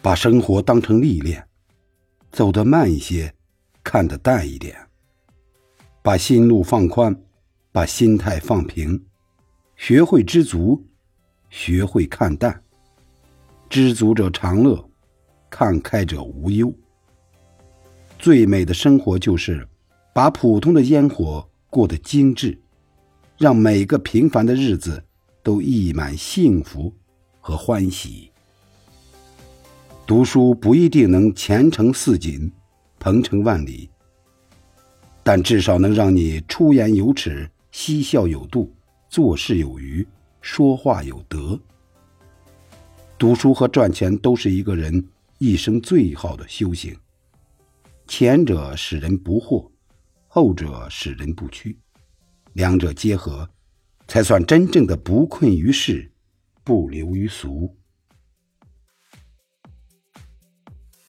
把生活当成历练，走得慢一些，看得淡一点。把心路放宽，把心态放平，学会知足，学会看淡。知足者常乐，看开者无忧。最美的生活就是把普通的烟火过得精致，让每个平凡的日子都溢满幸福和欢喜。读书不一定能前程似锦、鹏程万里，但至少能让你出言有尺、嬉笑有度、做事有余、说话有德。读书和赚钱都是一个人一生最好的修行，前者使人不惑，后者使人不屈，两者结合，才算真正的不困于世，不流于俗。